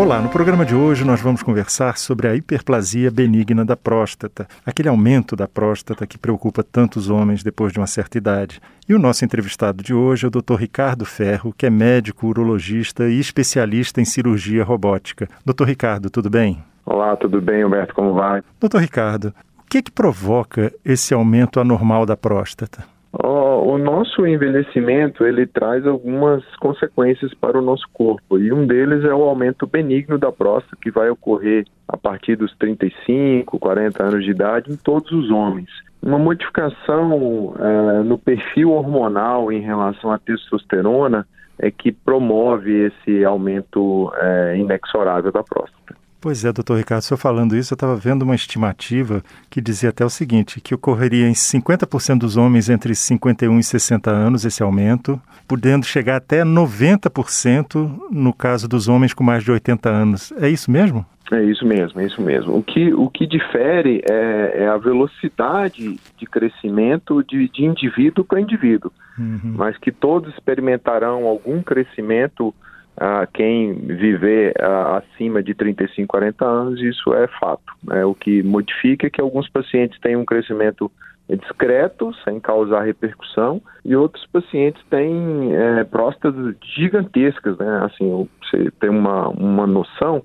Olá, no programa de hoje nós vamos conversar sobre a hiperplasia benigna da próstata, aquele aumento da próstata que preocupa tantos homens depois de uma certa idade. E o nosso entrevistado de hoje é o Dr. Ricardo Ferro, que é médico, urologista e especialista em cirurgia robótica. Dr. Ricardo, tudo bem? Olá, tudo bem, Humberto? Como vai? Doutor Ricardo, o que, que provoca esse aumento anormal da próstata? Oh, o nosso envelhecimento ele traz algumas consequências para o nosso corpo e um deles é o aumento benigno da próstata que vai ocorrer a partir dos 35, 40 anos de idade em todos os homens. Uma modificação uh, no perfil hormonal em relação à testosterona é que promove esse aumento uh, inexorável da próstata. Pois é, doutor Ricardo, só falando isso, eu estava vendo uma estimativa que dizia até o seguinte, que ocorreria em 50% dos homens entre 51 e 60 anos esse aumento, podendo chegar até 90% no caso dos homens com mais de 80 anos. É isso mesmo? É isso mesmo, é isso mesmo. O que, o que difere é, é a velocidade de crescimento de, de indivíduo para indivíduo, uhum. mas que todos experimentarão algum crescimento a quem viver acima de 35, 40 anos, isso é fato. Né? O que modifica é que alguns pacientes têm um crescimento discreto, sem causar repercussão, e outros pacientes têm é, próstatas gigantescas, né? Assim, você tem uma, uma noção,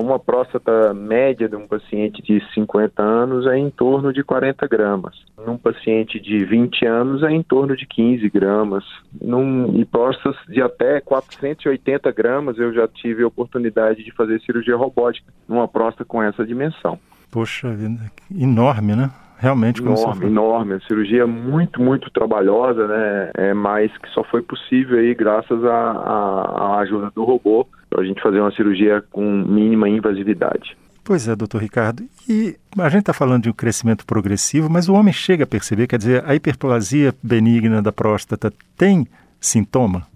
uma próstata média de um paciente de 50 anos é em torno de 40 gramas. Num paciente de 20 anos é em torno de 15 gramas. Num, e próstatas de até 480 gramas eu já tive a oportunidade de fazer cirurgia robótica numa próstata com essa dimensão. Poxa vida, enorme, né? Realmente enorme, enorme. A cirurgia é muito, muito trabalhosa, né? É, mas que só foi possível aí graças à ajuda do robô para a gente fazer uma cirurgia com mínima invasividade. Pois é, doutor Ricardo. E a gente está falando de um crescimento progressivo, mas o homem chega a perceber, quer dizer, a hiperplasia benigna da próstata tem sintoma?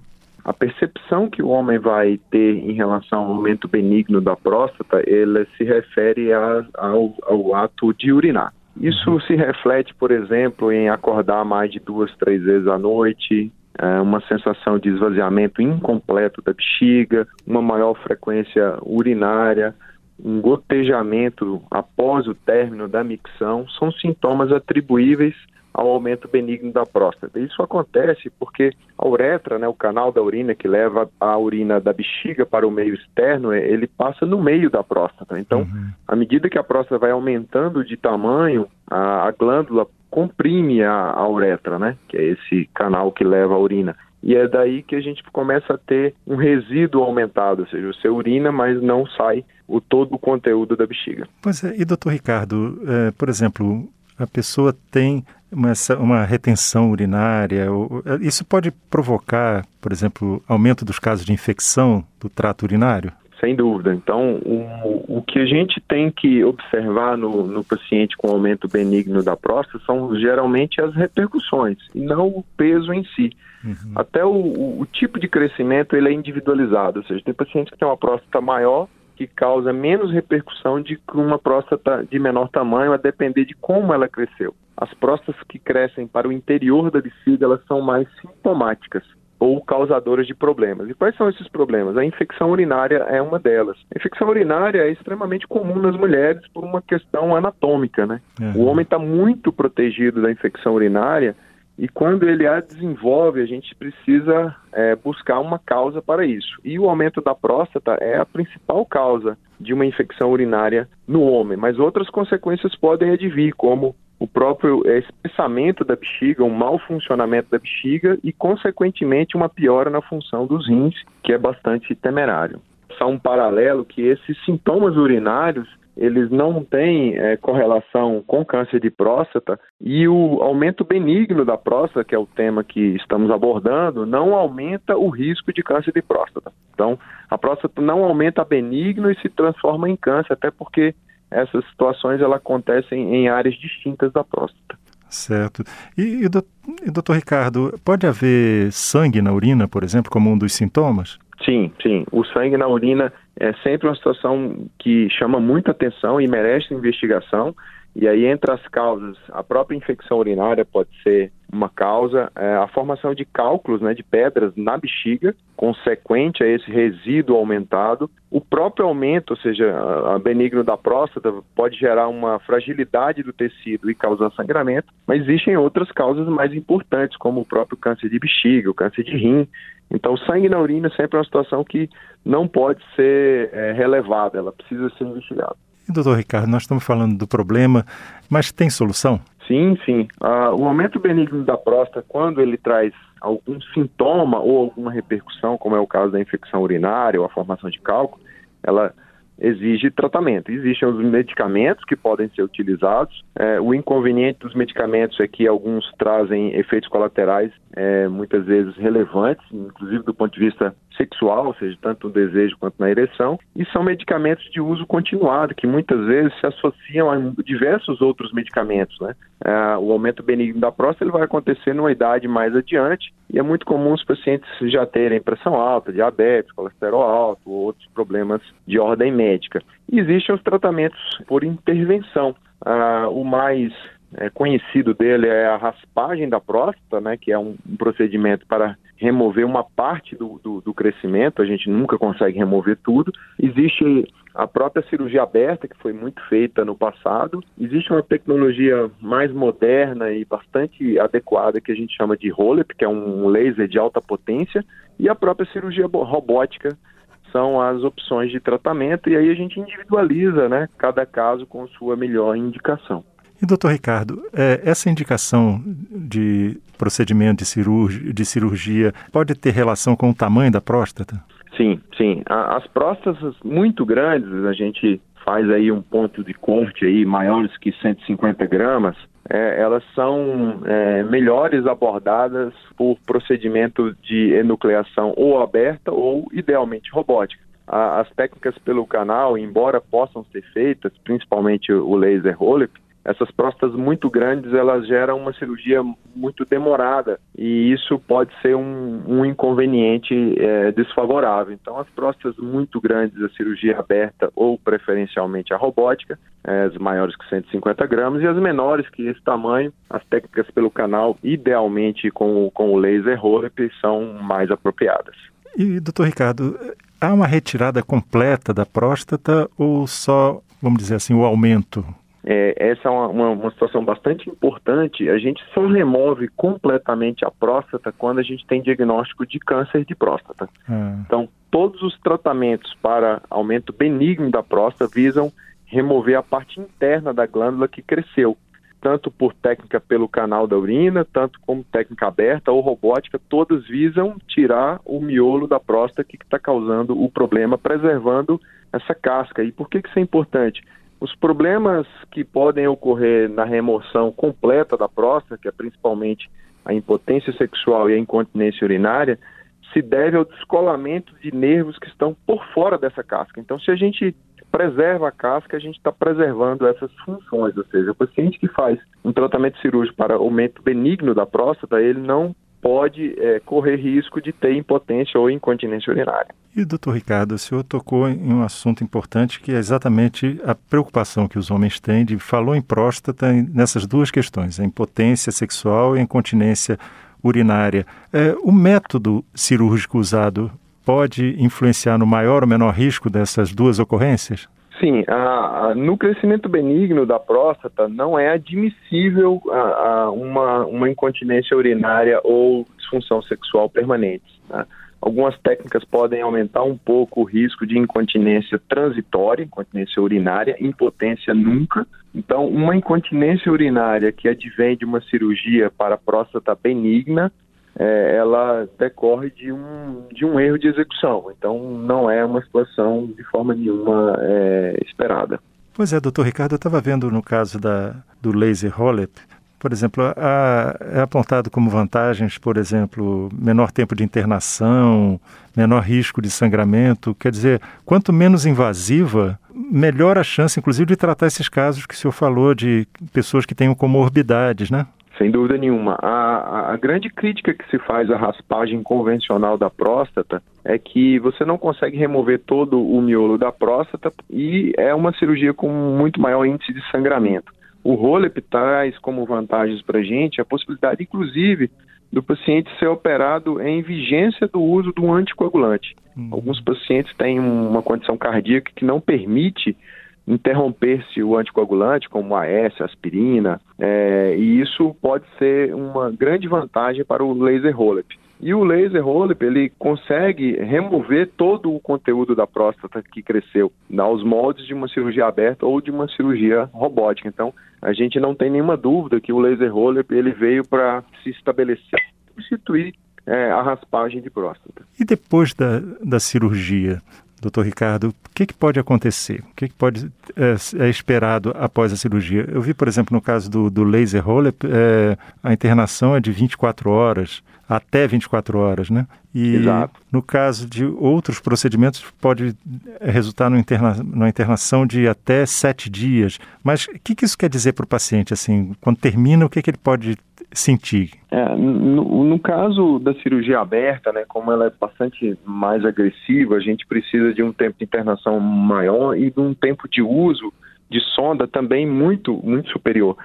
A percepção que o homem vai ter em relação ao aumento benigno da próstata, ela se refere a, ao, ao ato de urinar. Isso se reflete, por exemplo, em acordar mais de duas, três vezes à noite, é, uma sensação de esvaziamento incompleto da bexiga, uma maior frequência urinária, um gotejamento após o término da micção, são sintomas atribuíveis ao aumento benigno da próstata. Isso acontece porque a uretra, né, o canal da urina que leva a urina da bexiga para o meio externo, é, ele passa no meio da próstata. Então, uhum. à medida que a próstata vai aumentando de tamanho, a, a glândula comprime a, a uretra, né? Que é esse canal que leva a urina. E é daí que a gente começa a ter um resíduo aumentado, ou seja, você urina, mas não sai o todo o conteúdo da bexiga. Pois é, e doutor Ricardo, é, por exemplo, a pessoa tem uma, uma retenção urinária, ou, é, isso pode provocar, por exemplo, aumento dos casos de infecção do trato urinário? Sem dúvida. Então, o, o que a gente tem que observar no, no paciente com aumento benigno da próstata são geralmente as repercussões, e não o peso em si. Uhum. Até o, o, o, tipo de crescimento ele é individualizado, ou seja, tem pacientes que têm uma próstata maior que causa menos repercussão de que uma próstata de menor tamanho, a depender de como ela cresceu. As próstatas que crescem para o interior da bexiga, elas são mais sintomáticas ou causadoras de problemas. E quais são esses problemas? A infecção urinária é uma delas. A infecção urinária é extremamente comum nas mulheres por uma questão anatômica, né? Uhum. O homem está muito protegido da infecção urinária e quando ele a desenvolve, a gente precisa é, buscar uma causa para isso. E o aumento da próstata é a principal causa de uma infecção urinária no homem, mas outras consequências podem advir, como o próprio é, espessamento da bexiga, um mau funcionamento da bexiga e, consequentemente, uma piora na função dos rins, que é bastante temerário. Só um paralelo que esses sintomas urinários eles não têm é, correlação com câncer de próstata e o aumento benigno da próstata, que é o tema que estamos abordando, não aumenta o risco de câncer de próstata. Então, a próstata não aumenta benigno e se transforma em câncer, até porque essas situações elas acontecem em áreas distintas da próstata. Certo. E, e, doutor Ricardo, pode haver sangue na urina, por exemplo, como um dos sintomas? Sim, sim. O sangue na urina é sempre uma situação que chama muita atenção e merece investigação. E aí, entre as causas, a própria infecção urinária pode ser uma causa, é, a formação de cálculos, né, de pedras na bexiga, consequente a esse resíduo aumentado, o próprio aumento, ou seja, a, benigno da próstata, pode gerar uma fragilidade do tecido e causar sangramento, mas existem outras causas mais importantes, como o próprio câncer de bexiga, o câncer de rim. Então, sangue na urina sempre é uma situação que não pode ser é, relevada, ela precisa ser investigada. Doutor Ricardo, nós estamos falando do problema, mas tem solução? Sim, sim. Uh, o aumento benigno da próstata, quando ele traz algum sintoma ou alguma repercussão, como é o caso da infecção urinária ou a formação de cálculo, ela exige tratamento. Existem os medicamentos que podem ser utilizados. É, o inconveniente dos medicamentos é que alguns trazem efeitos colaterais é, muitas vezes relevantes, inclusive do ponto de vista sexual, ou seja, tanto no desejo quanto na ereção, e são medicamentos de uso continuado, que muitas vezes se associam a diversos outros medicamentos. Né? É, o aumento benigno da próstata ele vai acontecer numa idade mais adiante, e é muito comum os pacientes já terem pressão alta, diabetes, colesterol alto, ou outros problemas de ordem médica. E existem os tratamentos por intervenção. Uh, o mais é, conhecido dele é a raspagem da próstata, né, que é um, um procedimento para remover uma parte do, do, do, crescimento, a gente nunca consegue remover tudo. Existe a própria cirurgia aberta, que foi muito feita no passado. Existe uma tecnologia mais moderna e bastante adequada que a gente chama de ROLEP, que é um laser de alta potência, e a própria cirurgia robótica, são as opções de tratamento e aí a gente individualiza, né, cada caso com sua melhor indicação. E, doutor Ricardo, é, essa indicação de procedimento de, cirurgia, de cirurgia pode ter relação com o tamanho da próstata? Sim, sim. As próstatas muito grandes, a gente faz aí um ponto de corte aí maiores que 150 gramas, é, elas são é, melhores abordadas por procedimento de enucleação ou aberta ou idealmente robótica. A, as técnicas pelo canal, embora possam ser feitas, principalmente o laser roller, essas próstatas muito grandes elas geram uma cirurgia muito demorada e isso pode ser um, um inconveniente é, desfavorável. Então, as próstatas muito grandes, a cirurgia aberta ou preferencialmente a robótica, é, as maiores que 150 gramas, e as menores que esse tamanho, as técnicas pelo canal, idealmente com, com o laser ROLEP, são mais apropriadas. E, doutor Ricardo, há uma retirada completa da próstata ou só, vamos dizer assim, o aumento? É, essa é uma, uma, situação bastante importante. A gente só remove completamente a próstata quando a gente tem diagnóstico de câncer de próstata. Hum. Então, todos os tratamentos para aumento benigno da próstata visam remover a parte interna da glândula que cresceu, tanto por técnica pelo canal da urina, tanto como técnica aberta ou robótica, todas visam tirar o miolo da próstata que está causando o problema, preservando essa casca. E por que, que isso é importante? Os problemas que podem ocorrer na remoção completa da próstata, que é principalmente a impotência sexual e a incontinência urinária, se deve ao descolamento de nervos que estão por fora dessa casca. Então, se a gente preserva a casca, a gente está preservando essas funções, ou seja, o paciente que faz um tratamento cirúrgico para aumento benigno da próstata, ele não pode é, correr risco de ter impotência ou incontinência urinária. E, doutor Ricardo, o senhor tocou em um assunto importante que é exatamente a preocupação que os homens têm de falou em próstata nessas duas questões, a impotência sexual e a incontinência urinária. É, o método cirúrgico usado pode influenciar no maior ou menor risco dessas duas ocorrências? Sim, a, a, no crescimento benigno da próstata não é admissível a, uma, uma incontinência urinária ou disfunção sexual permanente. Né? Algumas técnicas podem aumentar um pouco o risco de incontinência transitória, incontinência urinária, impotência nunca. Então, uma incontinência urinária que advém de uma cirurgia para próstata benigna é, ela decorre de um, de um erro de execução. Então, não é uma situação de forma nenhuma é, esperada. Pois é, doutor Ricardo, eu estava vendo no caso da, do laser Holep, por exemplo, a, é apontado como vantagens, por exemplo, menor tempo de internação, menor risco de sangramento. Quer dizer, quanto menos invasiva, melhor a chance, inclusive, de tratar esses casos que o senhor falou de pessoas que têm comorbidades, né? Sem dúvida nenhuma. A, a, grande crítica que se faz à raspagem convencional da próstata é que você não consegue remover todo o miolo da próstata e é uma cirurgia com muito maior índice de sangramento. O ROLEP traz como vantagens para a gente a possibilidade, inclusive, do paciente ser operado em vigência do uso do anticoagulante. Uhum. Alguns pacientes têm uma condição cardíaca que não permite interromper-se o anticoagulante, como a AS, aspirina, é, e isso pode ser uma grande vantagem para o laser roll-up. E o laser roll-up, ele consegue remover todo o conteúdo da próstata que cresceu aos moldes de uma cirurgia aberta ou de uma cirurgia robótica. Então, a gente não tem nenhuma dúvida que o laser roll-up ele veio para se estabelecer, substituir é, a raspagem de próstata. E depois da, da cirurgia, doutor Ricardo, o que, que, pode acontecer? O que, que pode é, é, esperado após a cirurgia? Eu vi, por exemplo, no caso do, do laser roller, é, a internação é de 24 horas, até 24 horas, né? E Exato. no caso de outros procedimentos, pode resultar no interna internação de até sete dias. Mas o que, que isso quer dizer para o paciente? Assim, quando termina, o que, que ele pode sentir? É, no, no, caso da cirurgia aberta, né, como ela é bastante mais agressiva, a gente precisa de um tempo de internação maior e de um tempo de uso de sonda também muito, muito superior.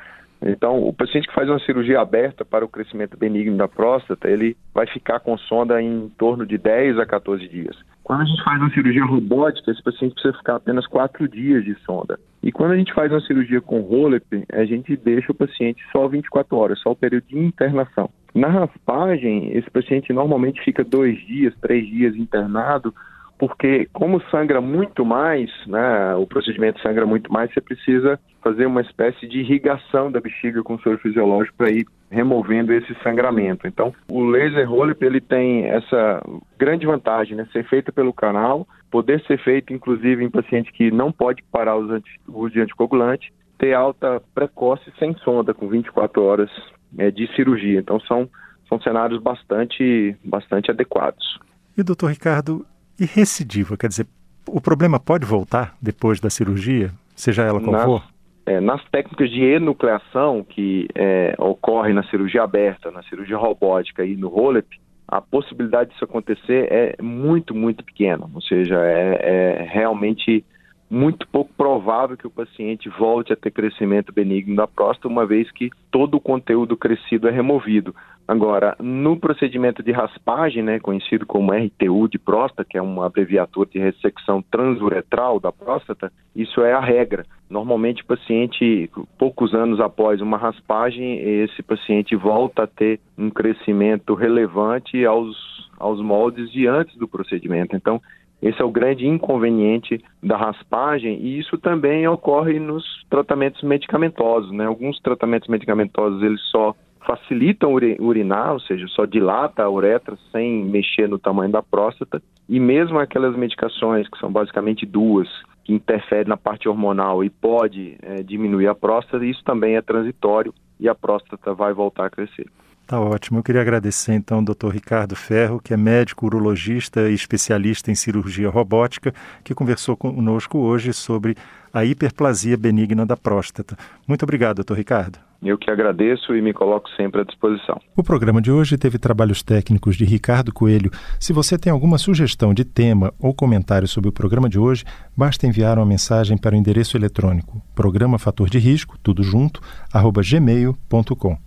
Então, o paciente que faz uma cirurgia aberta para o crescimento benigno da próstata, ele vai ficar com sonda em torno de 10 a 14 dias. Quando a gente faz uma cirurgia robótica, esse paciente precisa ficar apenas 4 dias de sonda. E quando a gente faz uma cirurgia com ROLEP, a gente deixa o paciente só 24 horas, só o período de internação. Na raspagem, esse paciente normalmente fica dois dias, três dias internado, porque como sangra muito mais, né, o procedimento sangra muito mais, você precisa fazer uma espécie de irrigação da bexiga com soro fisiológico para ir removendo esse sangramento. Então, o laser rollip ele tem essa grande vantagem, né, ser feito pelo canal, poder ser feito inclusive em paciente que não pode parar os anti, uso de anticoagulante, ter alta precoce sem sonda, com 24 horas é, de cirurgia. Então, são, são cenários bastante, bastante adequados. E, doutor Ricardo, e recidiva, quer dizer, o problema pode voltar depois da cirurgia, seja ela qual nas, for? É, nas técnicas de enucleação que é, ocorre na cirurgia aberta, na cirurgia robótica e no ROLEP, a possibilidade disso acontecer é muito, muito pequena. Ou seja, é, é realmente muito pouco provável que o paciente volte a ter crescimento benigno da próstata, uma vez que todo o conteúdo crescido é removido. Agora, no procedimento de raspagem, né, conhecido como RTU de próstata, que é uma abreviatura de ressecção transuretral da próstata, isso é a regra. Normalmente, o paciente, poucos anos após uma raspagem, esse paciente volta a ter um crescimento relevante aos, aos moldes de antes do procedimento. Então, esse é o grande inconveniente da raspagem e isso também ocorre nos tratamentos medicamentosos, né? Alguns tratamentos medicamentosos eles só facilitam urinar, ou seja, só dilata a uretra sem mexer no tamanho da próstata, e mesmo aquelas medicações, que são basicamente duas, que interferem na parte hormonal e pode é, diminuir a próstata, isso também é transitório e a próstata vai voltar a crescer. Tá ótimo. Eu queria agradecer então ao Dr. Ricardo Ferro, que é médico urologista e especialista em cirurgia robótica, que conversou conosco hoje sobre a hiperplasia benigna da próstata. Muito obrigado, Dr. Ricardo. Eu que agradeço e me coloco sempre à disposição. O programa de hoje teve trabalhos técnicos de Ricardo Coelho. Se você tem alguma sugestão de tema ou comentário sobre o programa de hoje, basta enviar uma mensagem para o endereço eletrônico programa fator de risco, tudo junto, arroba gmail.com.